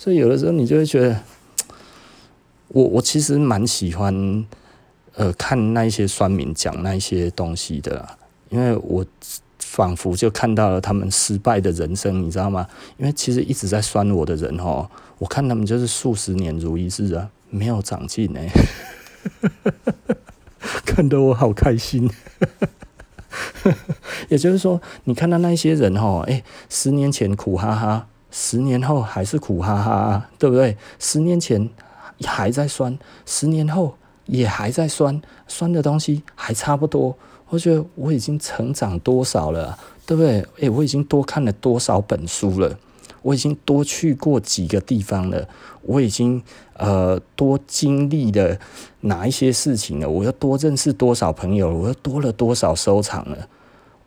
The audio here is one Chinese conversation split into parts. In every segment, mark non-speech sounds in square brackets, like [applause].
所以有的时候你就会觉得，[tsk] 我我其实蛮喜欢，呃，看那一些酸民讲那一些东西的，因为我仿佛就看到了他们失败的人生，你知道吗？因为其实一直在酸我的人哦，我看他们就是数十年如一日啊，没有长进哎，[laughs] 看得我好开心。[laughs] 也就是说，你看到那些人哦，哎，十年前苦哈哈，十年后还是苦哈哈，对不对？十年前还在酸，十年后。也还在酸，酸的东西还差不多。我觉得我已经成长多少了，对不对？诶，我已经多看了多少本书了，我已经多去过几个地方了，我已经呃多经历了哪一些事情了，我又多认识多少朋友，我又多了多少收藏了。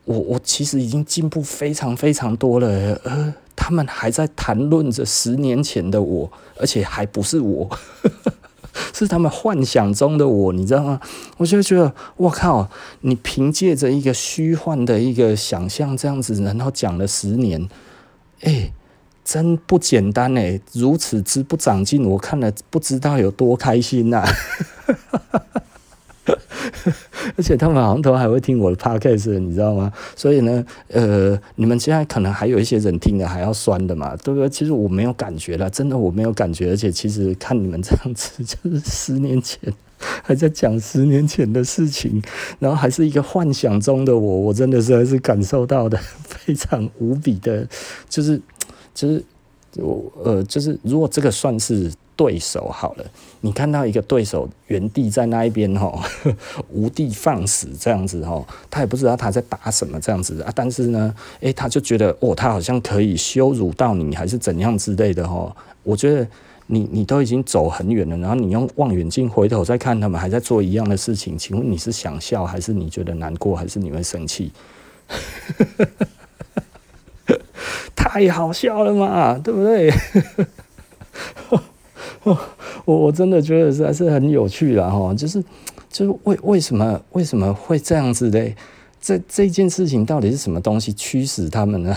我我其实已经进步非常非常多了，呃，他们还在谈论着十年前的我，而且还不是我。[laughs] 是他们幻想中的我，你知道吗？我就觉得，我靠，你凭借着一个虚幻的一个想象这样子，然后讲了十年，哎、真不简单哎、如此之不长进，我看了不知道有多开心呐、啊！[laughs] 而且他们好像都还会听我的 podcast，你知道吗？所以呢，呃，你们现在可能还有一些人听的还要酸的嘛，对不对？其实我没有感觉了，真的我没有感觉。而且其实看你们这样子，就是十年前 [laughs] 还在讲十年前的事情，然后还是一个幻想中的我，我真的是还是感受到的 [laughs] 非常无比的，就是就是我呃，就是如果这个算是。对手好了，你看到一个对手原地在那一边吼，[laughs] 无地放矢这样子吼，他也不知道他在打什么这样子啊，但是呢，诶、他就觉得哦，他好像可以羞辱到你，还是怎样之类的吼。我觉得你你都已经走很远了，然后你用望远镜回头再看他们还在做一样的事情，请问你是想笑，还是你觉得难过，还是你会生气？[laughs] 太好笑了嘛，对不对？[laughs] 我我真的觉得实在是很有趣了哈，就是就是为为什么为什么会这样子嘞？这这件事情到底是什么东西驱使他们呢？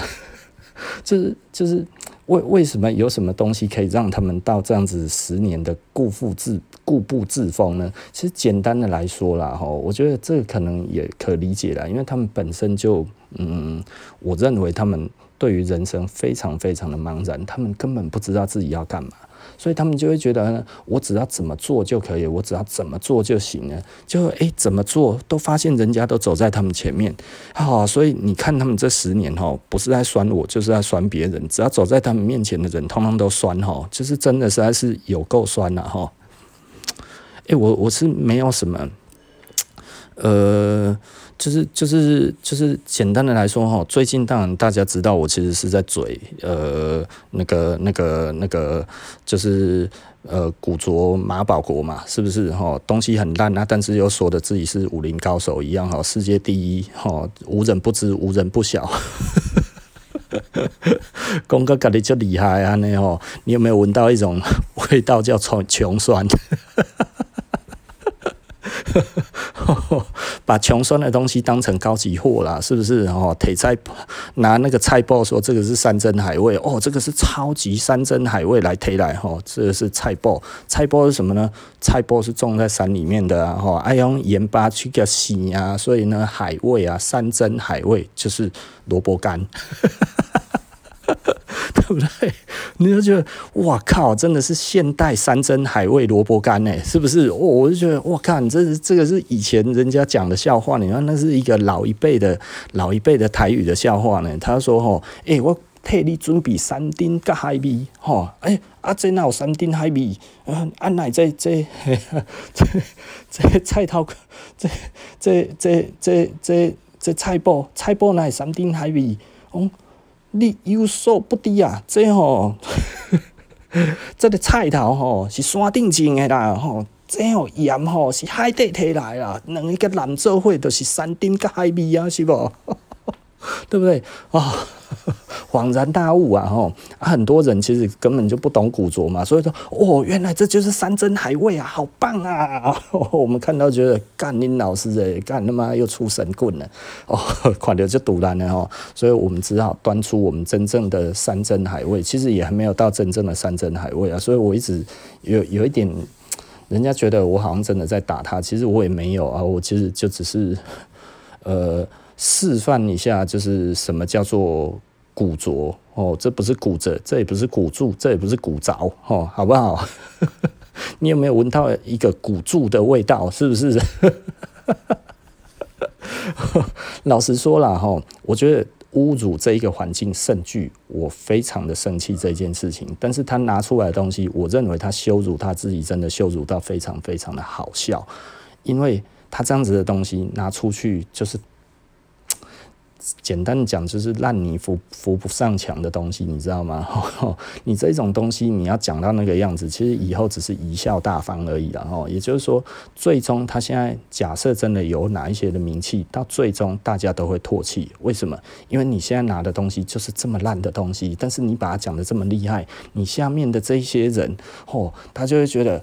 [laughs] 就是就是为为什么有什么东西可以让他们到这样子十年的固步自固步自封呢？其实简单的来说啦哈，我觉得这可能也可理解啦，因为他们本身就嗯，我认为他们对于人生非常非常的茫然，他们根本不知道自己要干嘛。所以他们就会觉得，我只要怎么做就可以，我只要怎么做就行了。就诶，怎么做都发现人家都走在他们前面，好，所以你看他们这十年哈，不是在酸我，就是在酸别人。只要走在他们面前的人，通通都酸哈，就是真的实在是有够酸了哈。诶，我我是没有什么，呃。就是就是就是简单的来说哈，最近当然大家知道我其实是在嘴呃那个那个那个就是呃古着马保国嘛，是不是哈？东西很烂啊，但是又说的自己是武林高手一样哈，世界第一哈，无人不知无人不晓，公哥搞得就厉害啊那吼，你有没有闻到一种 [laughs] 味道叫穷穷酸？[laughs] 把穷酸的东西当成高级货啦，是不是？哦，铁菜拿那个菜包说这个是山珍海味哦，这个是超级山珍海味来提来哈，这个是菜包。菜包是什么呢？菜包是种在山里面的啊，哈，爱用盐巴去给洗啊，所以呢，海味啊，山珍海味就是萝卜干。[laughs] [laughs] 对不对？你就觉得哇靠，真的是现代山珍海味萝卜干呢，是不是？哦，我就觉得哇靠，你这是这个是以前人家讲的笑话，你看那是一个老一辈的老一辈的台语的笑话呢。他说吼，哎、欸，我替你准备山珍甲海味，吼，哎，啊这哪有山珍海味？啊，啊奶这这 [laughs] 这这菜头，这这这这这这菜脯菜脯哪有山珍海味？哦。你有所不知啊，这吼、哦，[laughs] 这个菜头吼是山顶种的啦，吼，这吼盐吼是海底摕来啦，两个揽做伙都是山顶甲海味啊，是无？[laughs] 对不对啊？哦 [laughs] 恍然大悟啊！吼，很多人其实根本就不懂古着嘛，所以说哦，原来这就是山珍海味啊，好棒啊！[laughs] 我们看到觉得干林老师诶，干他妈又出神棍了哦，快点就堵烂了哦，所以我们只好端出我们真正的山珍海味，其实也还没有到真正的山珍海味啊，所以我一直有有一点，人家觉得我好像真的在打他，其实我也没有啊，我其实就只是呃示范一下，就是什么叫做。古着哦，这不是古着，这也不是古着，这也不是古着哦，好不好？[laughs] 你有没有闻到一个古着的味道？是不是？[laughs] 老实说了哈，我觉得侮辱这一个环境甚具，我非常的生气这件事情。但是他拿出来的东西，我认为他羞辱他自己，真的羞辱到非常非常的好笑，因为他这样子的东西拿出去就是。简单的讲，就是烂泥扶扶不上墙的东西，你知道吗？[laughs] 你这种东西，你要讲到那个样子，其实以后只是贻笑大方而已了哈。也就是说，最终他现在假设真的有哪一些的名气，到最终大家都会唾弃。为什么？因为你现在拿的东西就是这么烂的东西，但是你把它讲得这么厉害，你下面的这些人，哦，他就会觉得。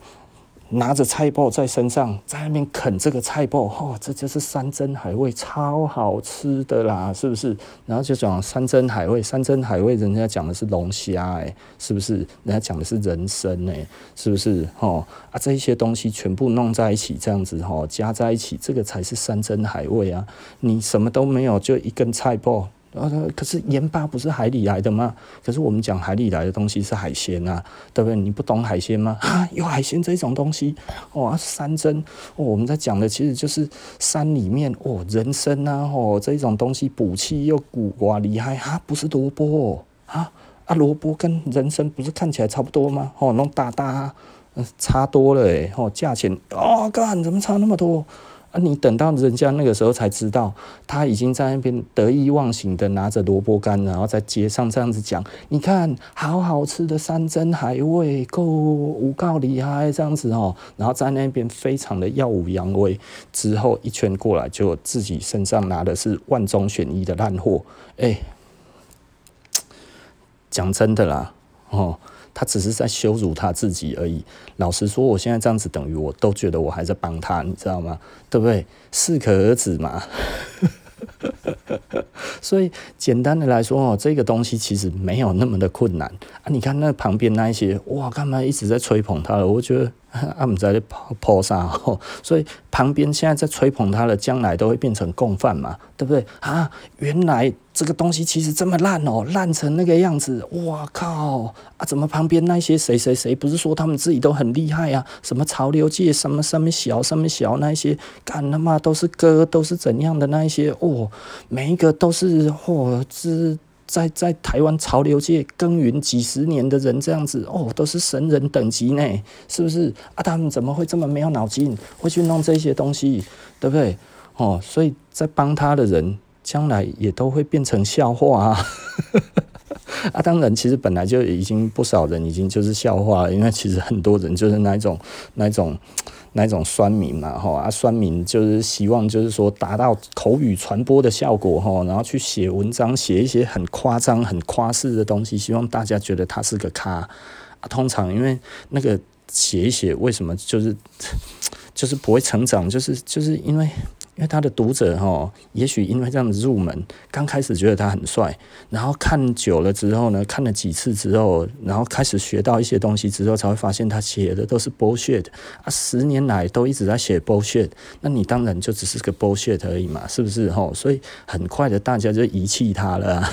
拿着菜脯在身上，在那边啃这个菜脯，哦，这就是山珍海味，超好吃的啦，是不是？然后就讲山珍海味，山珍海味，人家讲的是龙虾，哎，是不是？人家讲的是人参，哎，是不是？哦，啊，这些东西全部弄在一起，这样子，哦，加在一起，这个才是山珍海味啊！你什么都没有，就一根菜包脯。可是盐巴不是海里来的吗？可是我们讲海里来的东西是海鲜啊，对不对？你不懂海鲜吗？[laughs] 啊，有海鲜这种东西哦，山珍哦，我们在讲的其实就是山里面哦，人参啊，哦，这种东西补气又补哇厉害啊，不是萝卜啊啊，萝卜跟人参不是看起来差不多吗？哦，弄大大，差多了诶，哦，价钱哦，干怎么差那么多？啊！你等到人家那个时候才知道，他已经在那边得意忘形的拿着萝卜干，然后在街上这样子讲：“你看，好好吃的山珍海味，够无够厉害这样子哦。”然后在那边非常的耀武扬威，之后一圈过来，就自己身上拿的是万中选一的烂货。哎，讲真的啦，哦。他只是在羞辱他自己而已。老实说，我现在这样子等于我都觉得我还在帮他，你知道吗？对不对？适可而止嘛。[laughs] 所以简单的来说哦，这个东西其实没有那么的困难啊。你看那旁边那一些，哇，干嘛一直在吹捧他了？我觉得。[laughs] 阿姆在抛抛沙，所以旁边现在在吹捧他的，将来都会变成共犯嘛，对不对啊？原来这个东西其实这么烂哦，烂成那个样子，哇靠啊！怎么旁边那些谁谁谁不是说他们自己都很厉害啊？什么潮流界什么什么小什么小那一些，干他妈都是哥，都是怎样的那一些哦，每一个都是嚯，是。在在台湾潮流界耕耘几十年的人这样子哦，都是神人等级呢，是不是？啊，他们怎么会这么没有脑筋，会去弄这些东西，对不对？哦，所以在帮他的人，将来也都会变成笑话啊！[laughs] 啊，当然，其实本来就已经不少人已经就是笑话，因为其实很多人就是那一种那一种。那种酸民嘛，吼啊，酸民就是希望就是说达到口语传播的效果，吼，然后去写文章，写一些很夸张、很夸饰的东西，希望大家觉得他是个咖。啊，通常因为那个写一写，为什么就是 [laughs] 就是不会成长，就是就是因为。因为他的读者哈，也许因为这样子入门，刚开始觉得他很帅，然后看久了之后呢，看了几次之后，然后开始学到一些东西之后，才会发现他写的都是 bullshit 啊，十年来都一直在写 bullshit，那你当然就只是个 bullshit 而已嘛，是不是哈？所以很快的大家就遗弃他了。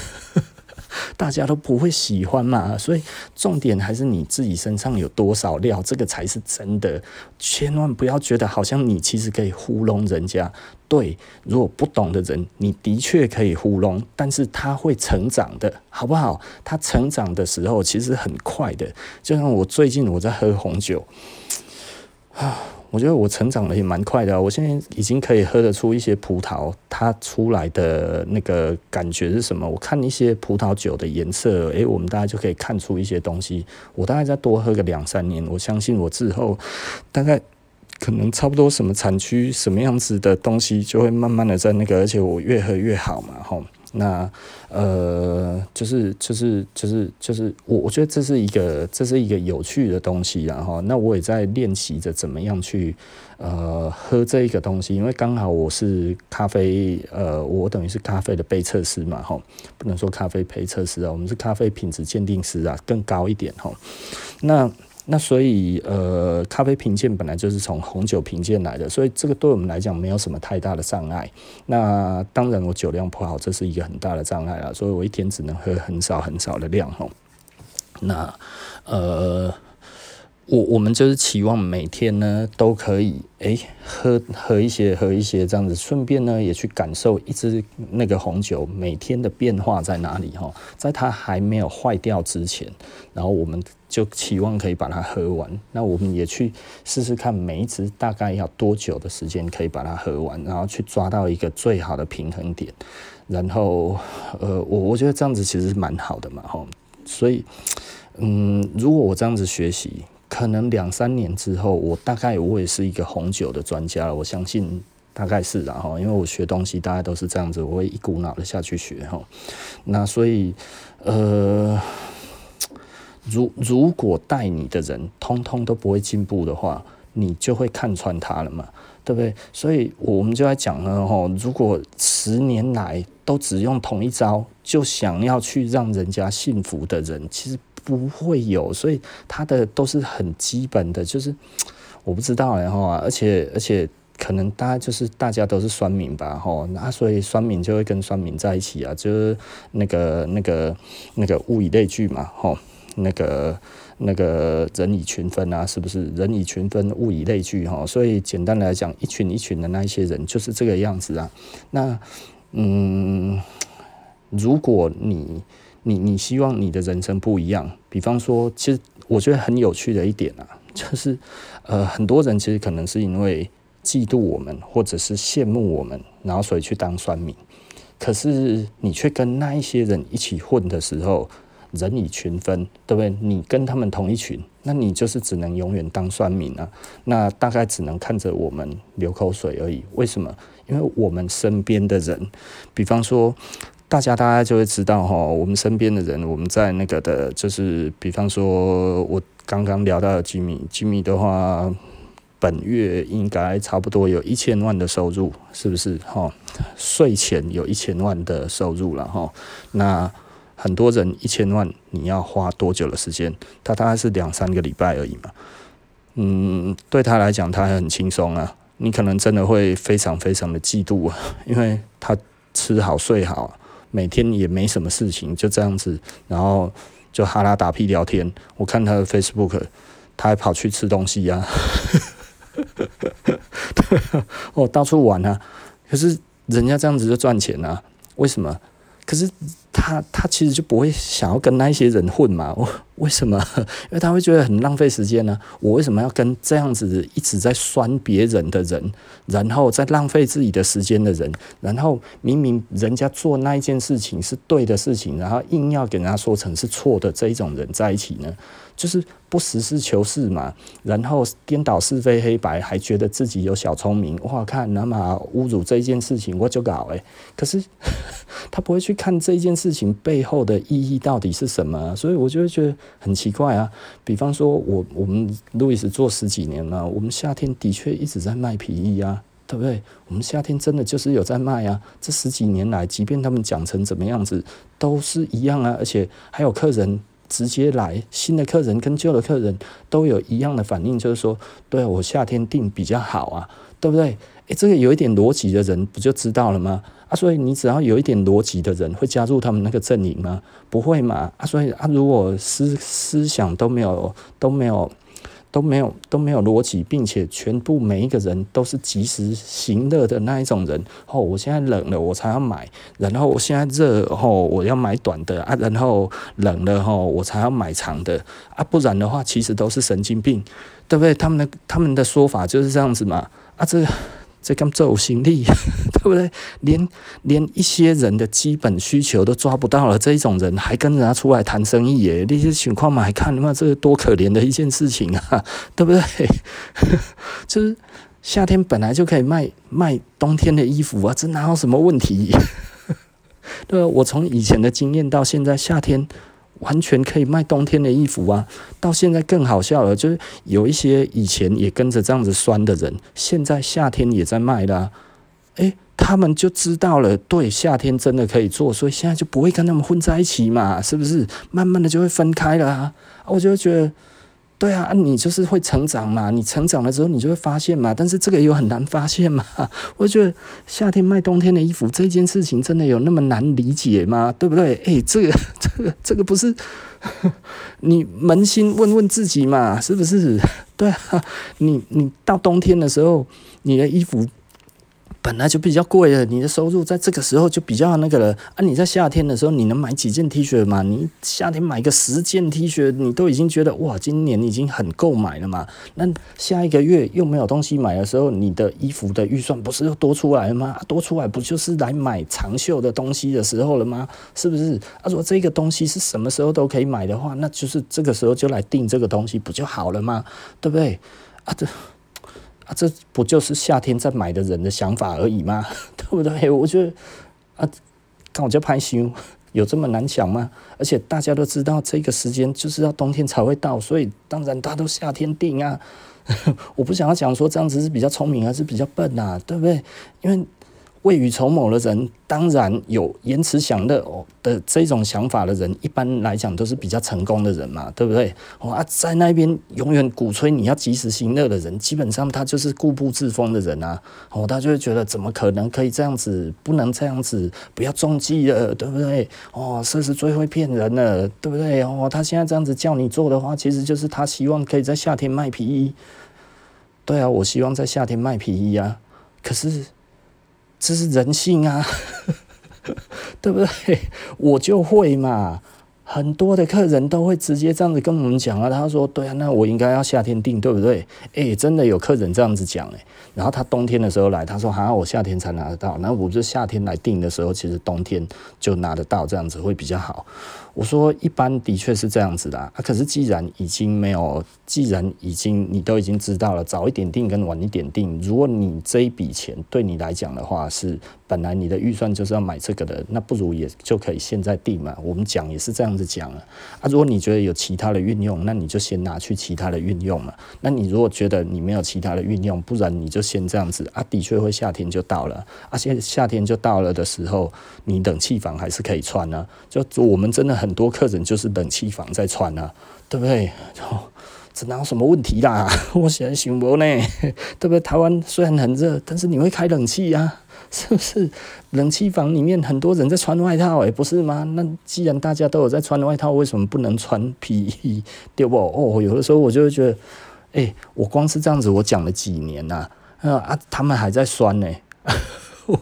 [laughs] 大家都不会喜欢嘛，所以重点还是你自己身上有多少料，这个才是真的。千万不要觉得好像你其实可以糊弄人家。对，如果不懂的人，你的确可以糊弄，但是他会成长的，好不好？他成长的时候其实很快的，就像我最近我在喝红酒啊。我觉得我成长的也蛮快的啊，我现在已经可以喝得出一些葡萄它出来的那个感觉是什么。我看一些葡萄酒的颜色，诶，我们大家就可以看出一些东西。我大概再多喝个两三年，我相信我之后大概可能差不多什么产区、什么样子的东西，就会慢慢的在那个，而且我越喝越好嘛，吼。那呃，就是就是就是就是我我觉得这是一个这是一个有趣的东西，然后那我也在练习着怎么样去呃喝这一个东西，因为刚好我是咖啡呃，我等于是咖啡的杯测师嘛，哈，不能说咖啡杯测师啊，我们是咖啡品质鉴定师啊，更高一点哈，那。那所以，呃，咖啡评鉴本来就是从红酒评鉴来的，所以这个对我们来讲没有什么太大的障碍。那当然，我酒量不好，这是一个很大的障碍了，所以我一天只能喝很少很少的量哦。那，呃。我我们就是期望每天呢都可以哎、欸、喝喝一些喝一些这样子，顺便呢也去感受一支那个红酒每天的变化在哪里哈，在它还没有坏掉之前，然后我们就期望可以把它喝完。那我们也去试试看每一支大概要多久的时间可以把它喝完，然后去抓到一个最好的平衡点。然后呃，我我觉得这样子其实蛮好的嘛哈。所以嗯，如果我这样子学习。可能两三年之后，我大概我也是一个红酒的专家了。我相信大概是然后，因为我学东西大概都是这样子，我会一股脑的下去学哈。那所以，呃，如如果带你的人通通都不会进步的话，你就会看穿他了嘛，对不对？所以我们就在讲呢，吼，如果十年来都只用同一招，就想要去让人家幸福的人，其实。不会有，所以他的都是很基本的，就是我不知道然后啊，而且而且可能大家就是大家都是酸民吧，吼，那所以酸民就会跟酸民在一起啊，就是那个那个那个物以类聚嘛，吼，那个那个人以群分啊，是不是？人以群分，物以类聚，哈，所以简单来讲，一群一群的那一些人就是这个样子啊。那嗯，如果你你你希望你的人生不一样，比方说，其实我觉得很有趣的一点啊，就是呃，很多人其实可能是因为嫉妒我们，或者是羡慕我们，然后所以去当酸民。可是你却跟那一些人一起混的时候，人以群分，对不对？你跟他们同一群，那你就是只能永远当酸民啊。那大概只能看着我们流口水而已。为什么？因为我们身边的人，比方说。大家大家就会知道哈，我们身边的人，我们在那个的，就是比方说，我刚刚聊到的吉米，吉米的话，本月应该差不多有一千万的收入，是不是哈？税前有一千万的收入了哈。那很多人一千万，你要花多久的时间？他大概是两三个礼拜而已嘛。嗯，对他来讲，他还很轻松啊。你可能真的会非常非常的嫉妒啊，[laughs] 因为他吃好睡好。每天也没什么事情，就这样子，然后就哈拉打屁聊天。我看他的 Facebook，他还跑去吃东西呀、啊，[laughs] 哦，到处玩啊。可是人家这样子就赚钱啊？为什么？可是他他其实就不会想要跟那些人混嘛？我为什么？[laughs] 因为他会觉得很浪费时间呢、我为什么要跟这样子一直在酸别人的人，然后在浪费自己的时间的人，然后明明人家做那一件事情是对的事情，然后硬要给人家说成是错的这一种人在一起呢？就是不实事求是嘛，然后颠倒是非黑白，还觉得自己有小聪明。哇，看那么侮辱这件事情，我就搞诶。可是 [laughs] 他不会去看这件事情背后的意义到底是什么，所以我就会觉得很奇怪啊。比方说我我们路易斯做十几年了，我们夏天的确一直在卖皮衣啊，对不对？我们夏天真的就是有在卖啊。这十几年来，即便他们讲成怎么样子，都是一样啊，而且还有客人。直接来，新的客人跟旧的客人都有一样的反应，就是说，对我夏天订比较好啊，对不对？诶，这个有一点逻辑的人不就知道了吗？啊，所以你只要有一点逻辑的人会加入他们那个阵营吗？不会嘛？啊，所以啊，如果思思想都没有都没有。都没有都没有逻辑，并且全部每一个人都是及时行乐的那一种人。哦，我现在冷了，我才要买；然后我现在热，哦，我要买短的啊；然后冷了，哦，我才要买长的啊。不然的话，其实都是神经病，对不对？他们的他们的说法就是这样子嘛。啊，这个。这跟走心力，[laughs] 对不对？连连一些人的基本需求都抓不到了，这一种人还跟人家出来谈生意耶？那些情况嘛，还看他妈这是多可怜的一件事情啊，对不对？[laughs] 就是夏天本来就可以卖卖冬天的衣服啊，这哪有什么问题？[laughs] 对，我从以前的经验到现在，夏天完全可以卖冬天的衣服啊。到现在更好笑了，就是有一些以前也跟着这样子酸的人，现在夏天也在卖啦、啊。诶，他们就知道了，对，夏天真的可以做，所以现在就不会跟他们混在一起嘛，是不是？慢慢的就会分开了啊。我就觉得。对啊，你就是会成长嘛，你成长了之后，你就会发现嘛。但是这个又很难发现嘛。[laughs] 我觉得夏天卖冬天的衣服这件事情，真的有那么难理解吗？对不对？诶，这个 [laughs] 这个这个不是 [laughs] 你扪心问问自己嘛，是不是？对啊，你你到冬天的时候，你的衣服。本来就比较贵了，你的收入在这个时候就比较那个了啊！你在夏天的时候，你能买几件 T 恤嘛？你夏天买个十件 T 恤，你都已经觉得哇，今年已经很够买了嘛。那下一个月又没有东西买的时候，你的衣服的预算不是又多出来了吗？多出来不就是来买长袖的东西的时候了吗？是不是？啊，如果这个东西是什么时候都可以买的话，那就是这个时候就来订这个东西不就好了吗？对不对？啊，这。这不就是夏天在买的人的想法而已吗？[laughs] 对不对？我觉得啊，搞这拍修，有这么难想吗？而且大家都知道，这个时间就是要冬天才会到，所以当然大家都夏天订啊。[laughs] 我不想要讲说这样子是比较聪明还是比较笨啊，对不对？因为。未雨绸缪的人，当然有延迟享乐哦的这种想法的人，一般来讲都是比较成功的人嘛，对不对？哦啊，在那边永远鼓吹你要及时行乐的人，基本上他就是固步自封的人啊。哦，他就会觉得怎么可能可以这样子，不能这样子，不要中计了，对不对？哦，这是最会骗人了，对不对？哦，他现在这样子叫你做的话，其实就是他希望可以在夏天卖皮衣。对啊，我希望在夏天卖皮衣啊，可是。这是人性啊，[laughs] 对不对？我就会嘛，很多的客人都会直接这样子跟我们讲啊。他说：“对啊，那我应该要夏天订，对不对？”诶，真的有客人这样子讲诶。然后他冬天的时候来，他说：“哈，我夏天才拿得到。”那我就夏天来订的时候，其实冬天就拿得到，这样子会比较好。我说一般的确是这样子的啊，可是既然已经没有，既然已经你都已经知道了，早一点订跟晚一点订，如果你这一笔钱对你来讲的话是本来你的预算就是要买这个的，那不如也就可以现在订嘛。我们讲也是这样子讲啊。啊，如果你觉得有其他的运用，那你就先拿去其他的运用嘛。那你如果觉得你没有其他的运用，不然你就先这样子啊。的确会夏天就到了，而且夏天就到了的时候，你冷气房还是可以穿啊。就我们真的。很多客人就是冷气房在穿啊，对不对？哦，这哪有什么问题啦？[laughs] 我现在想不呢，对不对？台湾虽然很热，但是你会开冷气啊，是不是？冷气房里面很多人在穿外套，诶，不是吗？那既然大家都有在穿外套，为什么不能穿皮衣？对不？哦，有的时候我就会觉得，诶，我光是这样子，我讲了几年呐，啊，他们还在酸呢。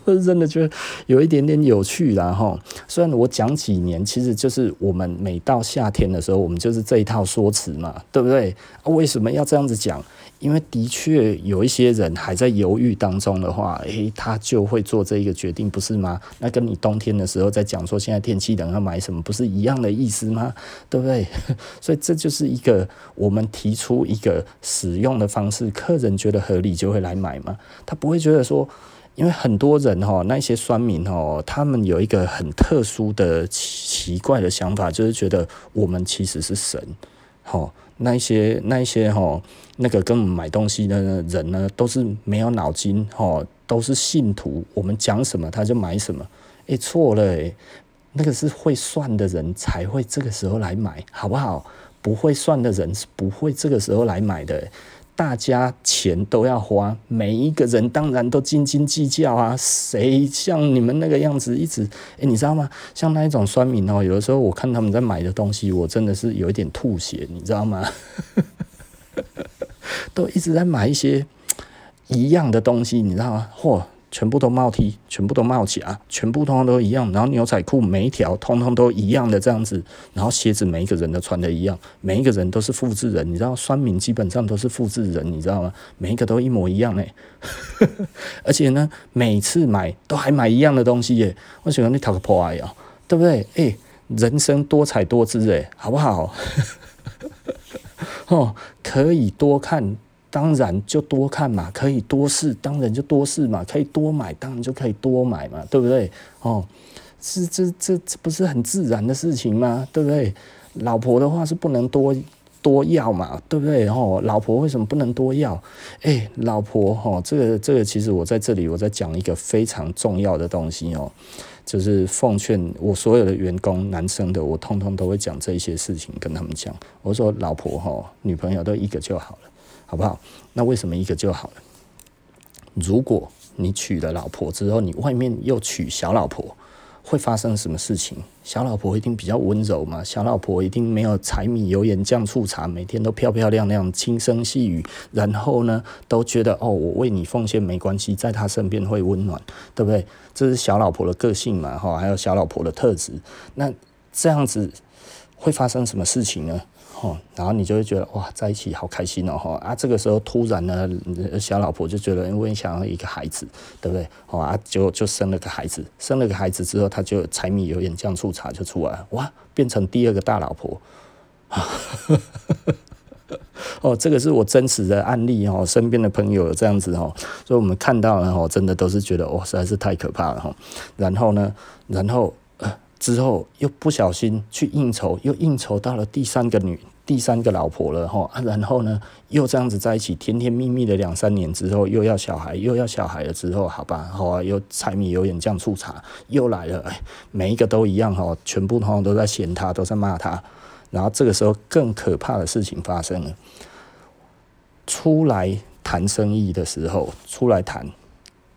我真的觉得有一点点有趣啦哈。虽然我讲几年，其实就是我们每到夏天的时候，我们就是这一套说辞嘛，对不对？为什么要这样子讲？因为的确有一些人还在犹豫当中的话，诶，他就会做这一个决定，不是吗？那跟你冬天的时候在讲说现在天气冷要买什么，不是一样的意思吗？对不对？[laughs] 所以这就是一个我们提出一个使用的方式，客人觉得合理就会来买嘛，他不会觉得说。因为很多人哈，那些酸民哈，他们有一个很特殊的奇怪的想法，就是觉得我们其实是神，哈，那些那些哈，那个跟我们买东西的人呢，都是没有脑筋哈，都是信徒，我们讲什么他就买什么，诶，错了，那个是会算的人才会这个时候来买，好不好？不会算的人是不会这个时候来买的。大家钱都要花，每一个人当然都斤斤计较啊。谁像你们那个样子一直，诶，你知道吗？像那一种酸民哦，有的时候我看他们在买的东西，我真的是有一点吐血，你知道吗？[laughs] 都一直在买一些一样的东西，你知道吗？嚯！全部都帽 T，全部都帽夹，全部通通都一样。然后牛仔裤每一条通通都一样的这样子。然后鞋子每一个人都穿的一样，每一个人都是复制人。你知道，酸民基本上都是复制人，你知道吗？每一个都一模一样嘞。[laughs] 而且呢，每次买都还买一样的东西耶。我喜欢你讨个破爱哦，对不对？诶，人生多彩多姿诶，好不好？[laughs] 哦，可以多看。当然就多看嘛，可以多试，当然就多试嘛，可以多买，当然就可以多买嘛，对不对？哦，是这这这不是很自然的事情吗？对不对？老婆的话是不能多多要嘛，对不对？哦，老婆为什么不能多要？哎，老婆吼，这个这个其实我在这里我在讲一个非常重要的东西哦，就是奉劝我所有的员工，男生的我通通都会讲这些事情跟他们讲。我说老婆哈，女朋友都一个就好了，好不好？那为什么一个就好了？如果你娶了老婆之后，你外面又娶小老婆，会发生什么事情？小老婆一定比较温柔嘛？小老婆一定没有柴米油盐酱醋茶，每天都漂漂亮亮、轻声细语，然后呢，都觉得哦，我为你奉献没关系，在她身边会温暖，对不对？这是小老婆的个性嘛？哈，还有小老婆的特质。那这样子会发生什么事情呢？哦，然后你就会觉得哇，在一起好开心哦，哈啊，这个时候突然呢，小老婆就觉得，因为想要一个孩子，对不对？哦啊，就就生了个孩子，生了个孩子之后，他就柴米油盐酱醋茶就出来了，哇，变成第二个大老婆。[laughs] 哦，这个是我真实的案例哦，身边的朋友有这样子哦，所以我们看到了哦，真的都是觉得哇，实在是太可怕了哈。然后呢，然后。之后又不小心去应酬，又应酬到了第三个女、第三个老婆了哈啊，然后呢又这样子在一起甜甜蜜蜜的两三年之后，又要小孩，又要小孩了之后，好吧，好啊，又柴米油盐酱醋茶又来了，每一个都一样哈，全部通通都在嫌他，都在骂他，然后这个时候更可怕的事情发生了，出来谈生意的时候，出来谈，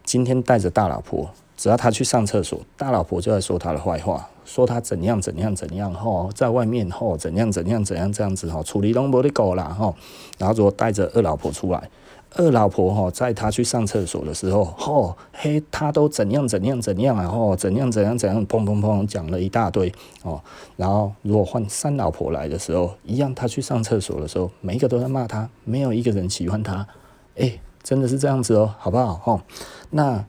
今天带着大老婆。只要他去上厕所，大老婆就在说他的坏话，说他怎样怎样怎样吼，在外面吼怎样怎样怎样这样子吼，处理拢无得搞啦吼，然后如果带着二老婆出来，二老婆吼在他去上厕所的时候吼，嘿，他都怎样怎样怎样啊吼，怎样怎样怎样，砰砰砰讲了一大堆哦，然后如果换三老婆来的时候，一样他去上厕所的时候，每一个都在骂他，没有一个人喜欢他，哎，真的是这样子哦，好不好哦？那。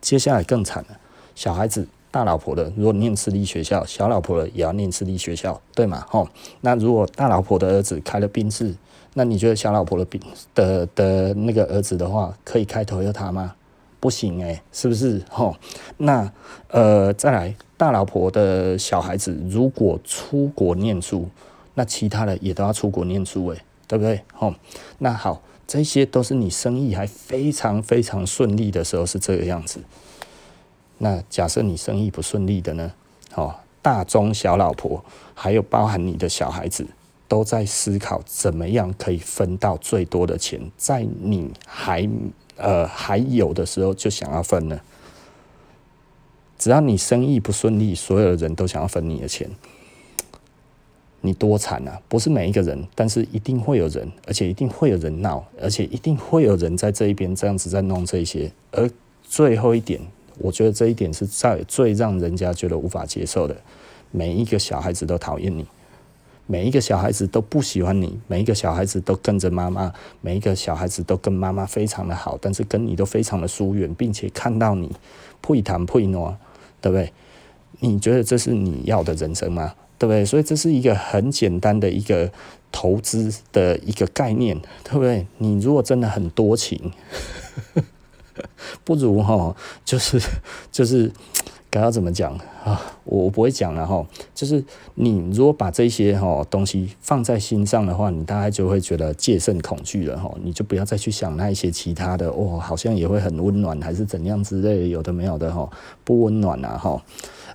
接下来更惨了，小孩子大老婆的如果念私立学校，小老婆的也要念私立学校，对吗？吼，那如果大老婆的儿子开了宾士，那你觉得小老婆的宾的的那个儿子的话，可以开 Toyota 吗？不行诶，是不是？吼，那呃，再来大老婆的小孩子如果出国念书，那其他的也都要出国念书诶，对不对？吼，那好。这些都是你生意还非常非常顺利的时候是这个样子。那假设你生意不顺利的呢？哦，大中小老婆，还有包含你的小孩子，都在思考怎么样可以分到最多的钱，在你还呃还有的时候就想要分了。只要你生意不顺利，所有的人都想要分你的钱。你多惨啊！不是每一个人，但是一定会有人，而且一定会有人闹，而且一定会有人在这一边这样子在弄这些。而最后一点，我觉得这一点是在最让人家觉得无法接受的。每一个小孩子都讨厌你，每一个小孩子都不喜欢你，每一个小孩子都跟着妈妈，每一个小孩子都跟妈妈非常的好，但是跟你都非常的疏远，并且看到你不谈不诺，对不对？你觉得这是你要的人生吗？对不对？所以这是一个很简单的一个投资的一个概念，对不对？你如果真的很多情，[laughs] 不如哈，就是就是该要怎么讲啊？我不会讲了哈。就是你如果把这些哈东西放在心上的话，你大概就会觉得戒慎恐惧了哈。你就不要再去想那一些其他的哦，好像也会很温暖，还是怎样之类的，有的没有的哈，不温暖啊哈。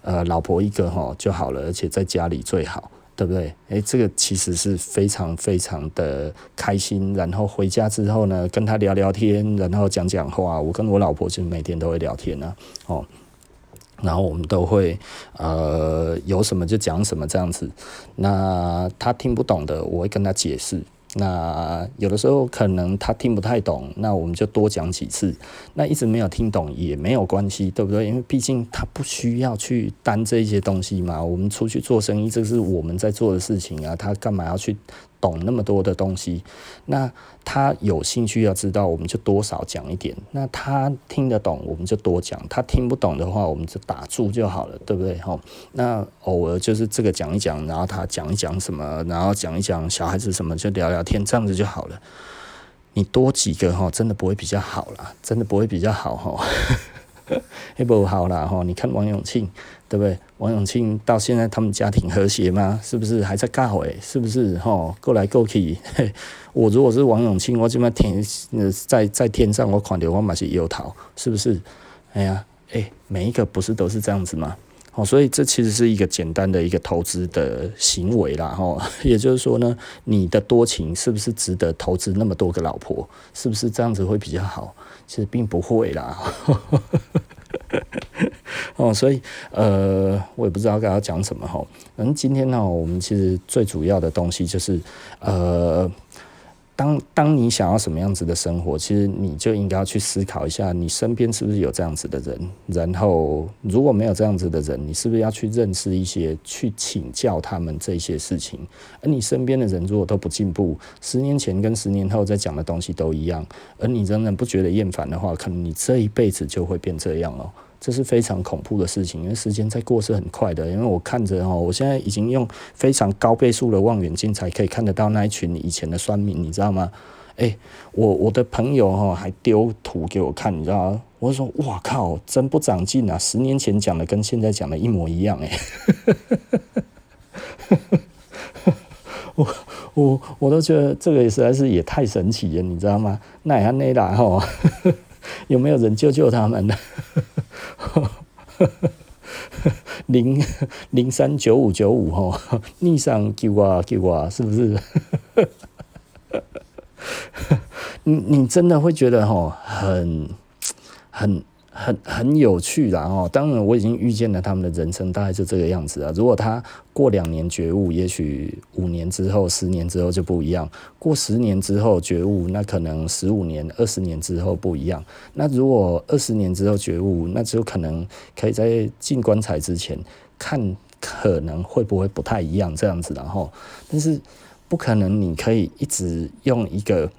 呃，老婆一个哈就好了，而且在家里最好，对不对？诶、这个其实是非常非常的开心。然后回家之后呢，跟他聊聊天，然后讲讲话。我跟我老婆就每天都会聊天呢、啊，哦，然后我们都会呃有什么就讲什么这样子。那他听不懂的，我会跟他解释。那有的时候可能他听不太懂，那我们就多讲几次。那一直没有听懂也没有关系，对不对？因为毕竟他不需要去担这些东西嘛。我们出去做生意，这是我们在做的事情啊，他干嘛要去？懂那么多的东西，那他有兴趣要知道，我们就多少讲一点。那他听得懂，我们就多讲；他听不懂的话，我们就打住就好了，对不对？吼，那偶尔就是这个讲一讲，然后他讲一讲什么，然后讲一讲小孩子什么，就聊聊天，这样子就好了。你多几个哈，真的不会比较好啦，真的不会比较好哈。也 [laughs] 不好啦哈。你看王永庆，对不对？王永庆到现在他们家庭和谐吗？是不是还在尬诶？是不是哈？过来过去，[laughs] 我如果是王永庆，我这边天在在天上，我看到我嘛是摇头，是不是？哎呀，哎，每一个不是都是这样子吗？哦，所以这其实是一个简单的一个投资的行为啦，哈，[laughs] 也就是说呢，你的多情是不是值得投资那么多个老婆？是不是这样子会比较好？其实并不会啦，[laughs] [laughs] 哦，所以呃，我也不知道该要讲什么哈。反正今天呢，我们其实最主要的东西就是呃。当当你想要什么样子的生活，其实你就应该要去思考一下，你身边是不是有这样子的人？然后如果没有这样子的人，你是不是要去认识一些，去请教他们这些事情？而你身边的人如果都不进步，十年前跟十年后在讲的东西都一样，而你仍然不觉得厌烦的话，可能你这一辈子就会变这样了。这是非常恐怖的事情，因为时间在过是很快的。因为我看着哦，我现在已经用非常高倍数的望远镜才可以看得到那一群以前的酸民，你知道吗？诶，我我的朋友哈还丢图给我看，你知道吗？我说哇靠，真不长进啊！十年前讲的跟现在讲的一模一样诶，[laughs] 我我我都觉得这个实在是也太神奇了，你知道吗？那也那啦哈，有没有人救救他们呢？[laughs] 零零三九五九五哈，逆上救我救我，是不是？[laughs] 你你真的会觉得吼，很很。很很有趣啦哦，当然我已经预见了他们的人生大概就这个样子啊。如果他过两年觉悟，也许五年之后、十年之后就不一样；过十年之后觉悟，那可能十五年、二十年之后不一样。那如果二十年之后觉悟，那就可能可以在进棺材之前看，可能会不会不太一样这样子，然后，但是不可能，你可以一直用一个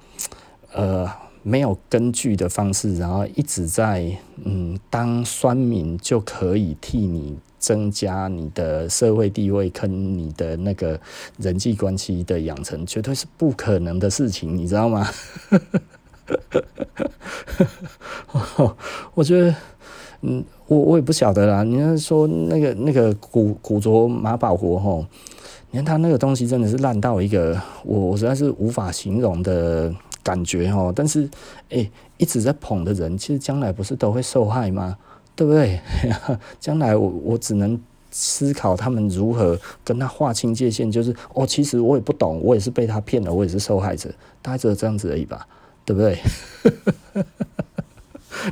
呃。没有根据的方式，然后一直在嗯当酸民就可以替你增加你的社会地位，跟你的那个人际关系的养成，绝对是不可能的事情，你知道吗？[laughs] 我觉得，嗯，我我也不晓得啦。你要说那个那个古古着马保国吼，你看他那个东西真的是烂到一个我我实在是无法形容的。感觉哦，但是，诶，一直在捧的人，其实将来不是都会受害吗？对不对？[laughs] 将来我我只能思考他们如何跟他划清界限，就是哦，其实我也不懂，我也是被他骗了，我也是受害者，大概只有这样子而已吧，对不对？[laughs]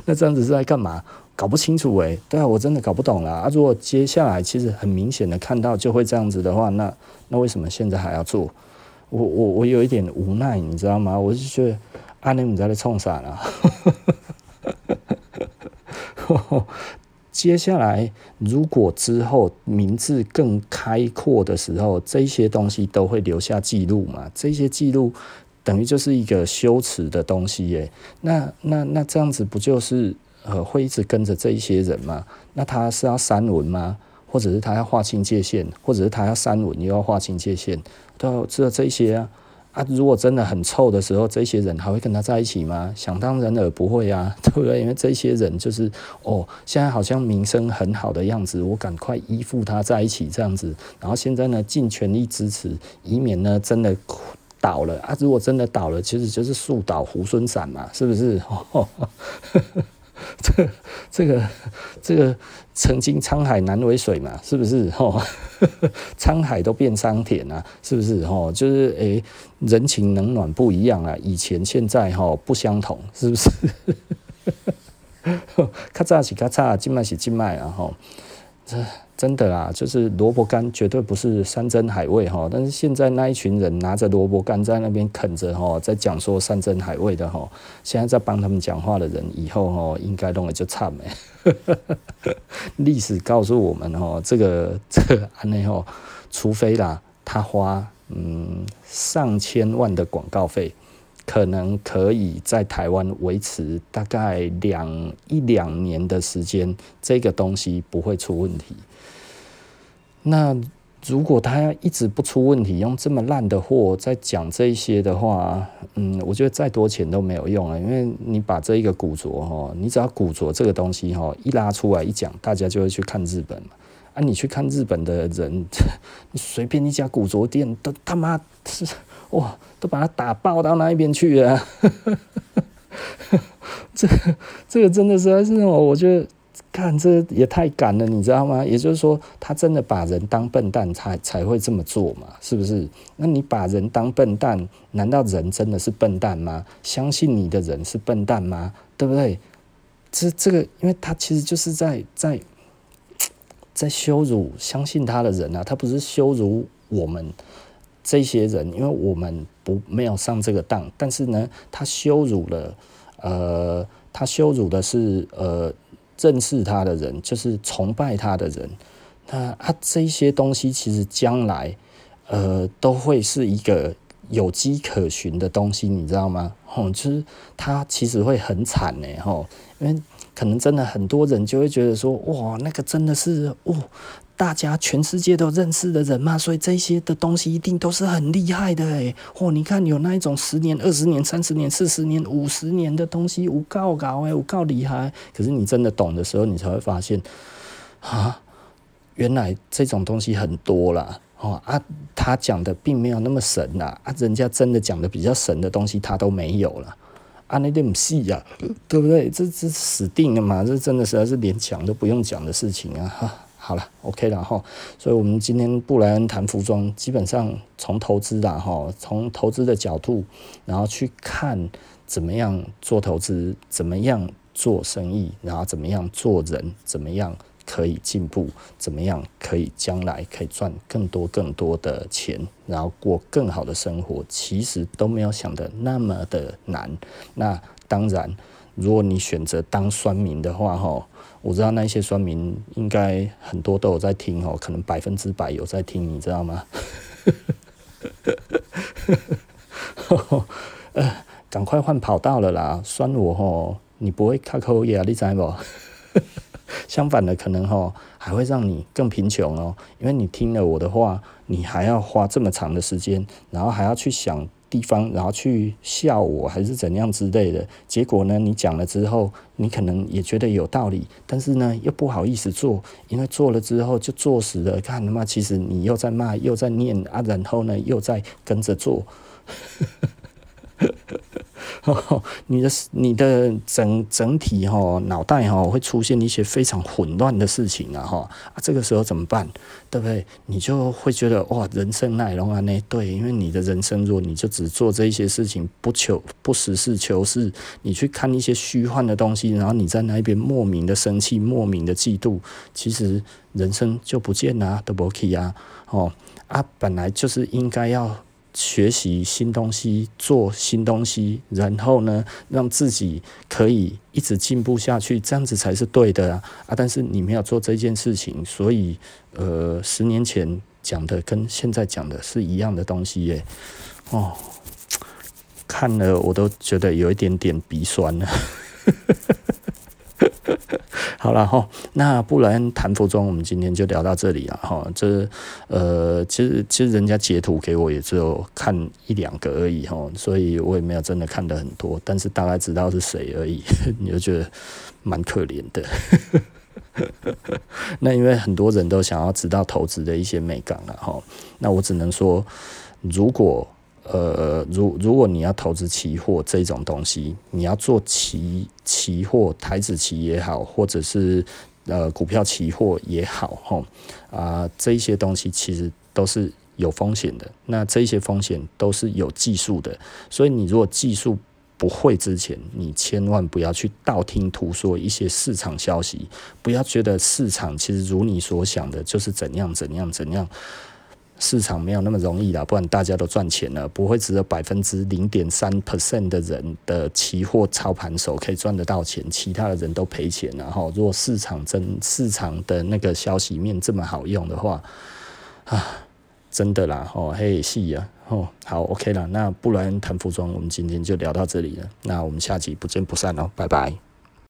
那这样子是在干嘛？搞不清楚诶，对啊，我真的搞不懂了啊！如果接下来其实很明显的看到就会这样子的话，那那为什么现在还要做？我我我有一点无奈，你知道吗？我就觉得阿内姆在那冲啥呢？[laughs] 接下来如果之后名字更开阔的时候，这些东西都会留下记录嘛？这些记录等于就是一个羞耻的东西耶。那那那这样子不就是呃会一直跟着这一些人吗？那他是要删文吗？或者是他要划清界限，或者是他要删文又要划清界限？都知道这些啊啊！如果真的很臭的时候，这些人还会跟他在一起吗？想当然尔不会啊，[laughs] 对不对？因为这些人就是哦，现在好像名声很好的样子，我赶快依附他在一起这样子。然后现在呢，尽全力支持，以免呢真的倒了啊！如果真的倒了，其实就是树倒猢狲散嘛，是不是？哦 [laughs] 这 [laughs] 这个这个曾经沧海难为水嘛，是不是？吼，[laughs] 沧海都变桑田了，是不是？吼，就是诶，人情冷暖不一样了，以前现在吼不相同，是不是？[laughs] 咔嚓是咔嚓，静脉是静脉啊，吼，这。真的啦，就是萝卜干绝对不是山珍海味哈，但是现在那一群人拿着萝卜干在那边啃着哈，在讲说山珍海味的哈，现在在帮他们讲话的人以后哈，应该弄得就惨哎。[laughs] 历史告诉我们哈，这个 [laughs] 这安内哈，除非啦他花嗯上千万的广告费。可能可以在台湾维持大概两一两年的时间，这个东西不会出问题。那如果他要一直不出问题，用这么烂的货在讲这一些的话，嗯，我觉得再多钱都没有用了，因为你把这一个古着哈，你只要古着这个东西哈一拉出来一讲，大家就会去看日本嘛。啊，你去看日本的人，[laughs] 你随便一家古着店都他妈是哇，都把它打爆到那一边去了。[laughs] 这这个真的实在是哦，我觉得。看，这也太赶了，你知道吗？也就是说，他真的把人当笨蛋才才会这么做嘛？是不是？那你把人当笨蛋，难道人真的是笨蛋吗？相信你的人是笨蛋吗？对不对？这这个，因为他其实就是在在在羞辱相信他的人啊，他不是羞辱我们这些人，因为我们不没有上这个当，但是呢，他羞辱了，呃，他羞辱的是呃。认识他的人，就是崇拜他的人，那啊，这些东西其实将来，呃，都会是一个有迹可循的东西，你知道吗？吼，就是他其实会很惨呢，吼，因为可能真的很多人就会觉得说，哇，那个真的是，哦。大家全世界都认识的人嘛，所以这些的东西一定都是很厉害的诶。嚯，你看有那一种十年、二十年、三十年、四十年、五十年的东西，有够高诶，有够厉害。可是你真的懂的时候，你才会发现，啊，原来这种东西很多啦。哦啊，他讲的并没有那么神呐，啊，人家真的讲的比较神的东西，他都没有了。啊，那点戏呀，对不对？这这死定了嘛？这真的实在是连讲都不用讲的事情啊！哈。好了，OK 了哈，所以我们今天布莱恩谈服装，基本上从投资啦哈，从投资的角度，然后去看怎么样做投资，怎么样做生意，然后怎么样做人，怎么样可以进步，怎么样可以将来可以赚更多更多的钱，然后过更好的生活，其实都没有想的那么的难。那当然，如果你选择当酸民的话哈。我知道那些酸民应该很多都有在听哦，可能百分之百有在听，你知道吗？呃，[laughs] 赶快换跑道了啦！酸我吼，你不会卡口业啊，你知不？[laughs] 相反的，可能吼还会让你更贫穷哦，因为你听了我的话，你还要花这么长的时间，然后还要去想。地方，然后去笑我，还是怎样之类的。结果呢，你讲了之后，你可能也觉得有道理，但是呢，又不好意思做，因为做了之后就做死了。看他妈，其实你又在骂，又在念啊，然后呢，又在跟着做。[laughs] 你的你的整整体哈脑袋哈会出现一些非常混乱的事情啊哈啊，这个时候怎么办？对不对？你就会觉得哇，人生奈容啊呢？对，因为你的人生如果你就只做这一些事情，不求不实事求是，你去看一些虚幻的东西，然后你在那边莫名的生气，莫名的嫉妒，其实人生就不见了，都不 OK 啊！哦啊，本来就是应该要。学习新东西，做新东西，然后呢，让自己可以一直进步下去，这样子才是对的啊！啊，但是你没有做这件事情，所以，呃，十年前讲的跟现在讲的是一样的东西耶。哦，看了我都觉得有一点点鼻酸了。好了哈，那不然谈服装，我们今天就聊到这里了哈。这呃，其实其实人家截图给我也只有看一两个而已哈，所以我也没有真的看得很多，但是大概知道是谁而已，[laughs] 你就觉得蛮可怜的。[laughs] 那因为很多人都想要知道投资的一些美感了哈，那我只能说，如果。呃，如如果你要投资期货这种东西，你要做期期货台子期也好，或者是呃股票期货也好，吼啊，这一些东西其实都是有风险的。那这些风险都是有技术的，所以你如果技术不会之前，你千万不要去道听途说一些市场消息，不要觉得市场其实如你所想的就是怎样怎样怎样。市场没有那么容易啦，不然大家都赚钱了，不会只有百分之零点三 percent 的人的期货操盘手可以赚得到钱，其他的人都赔钱。然后，如果市场真市场的那个消息面这么好用的话，啊，真的啦，哦，嘿，是呀，哦，好，OK 了，那不然谈服装，我们今天就聊到这里了，那我们下集不见不散哦，拜拜。